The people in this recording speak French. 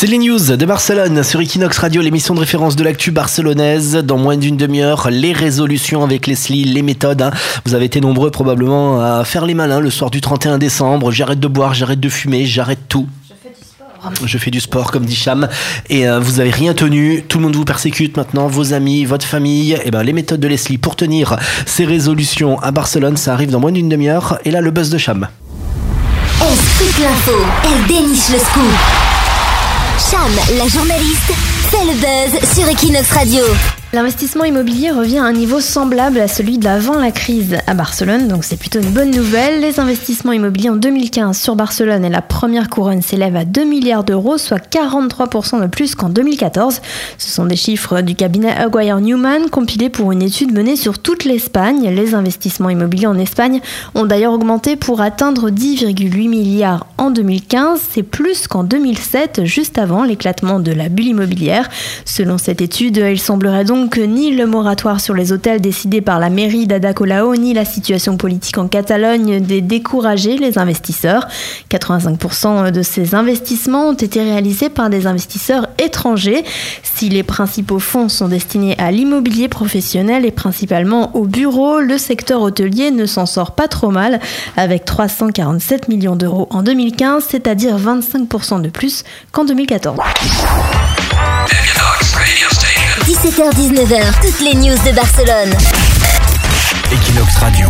C'est les news de Barcelone sur Equinox Radio, l'émission de référence de l'actu barcelonaise. Dans moins d'une demi-heure, les résolutions avec Leslie, les méthodes. hein. Vous avez été nombreux probablement à faire les malins le soir du 31 décembre. J'arrête de boire, j'arrête de fumer, j'arrête tout. Je fais du sport, comme dit Cham, et euh, vous avez rien tenu. Tout le monde vous persécute maintenant, vos amis, votre famille. Et ben les méthodes de Leslie pour tenir ces résolutions à Barcelone, ça arrive dans moins d'une demi-heure. Et là, le buzz de Cham. Elle l'info, elle déniche le scoop. Cham, la journaliste, fait le buzz sur Equinox Radio. L'investissement immobilier revient à un niveau semblable à celui d'avant la crise à Barcelone, donc c'est plutôt une bonne nouvelle. Les investissements immobiliers en 2015 sur Barcelone et la première couronne s'élèvent à 2 milliards d'euros, soit 43% de plus qu'en 2014. Ce sont des chiffres du cabinet Aguirre Newman compilés pour une étude menée sur toute l'Espagne. Les investissements immobiliers en Espagne ont d'ailleurs augmenté pour atteindre 10,8 milliards en 2015. C'est plus qu'en 2007, juste avant l'éclatement de la bulle immobilière. Selon cette étude, il semblerait donc que ni le moratoire sur les hôtels décidé par la mairie d'Ada Colau, ni la situation politique en Catalogne n'aient les investisseurs. 85% de ces investissements ont été réalisés par des investisseurs étrangers. Si les principaux fonds sont destinés à l'immobilier professionnel et principalement aux bureaux, le secteur hôtelier ne s'en sort pas trop mal, avec 347 millions d'euros en 2015, c'est-à-dire 25% de plus qu'en 2014. 17h-19h, toutes les news de Barcelone. Equinox Radio.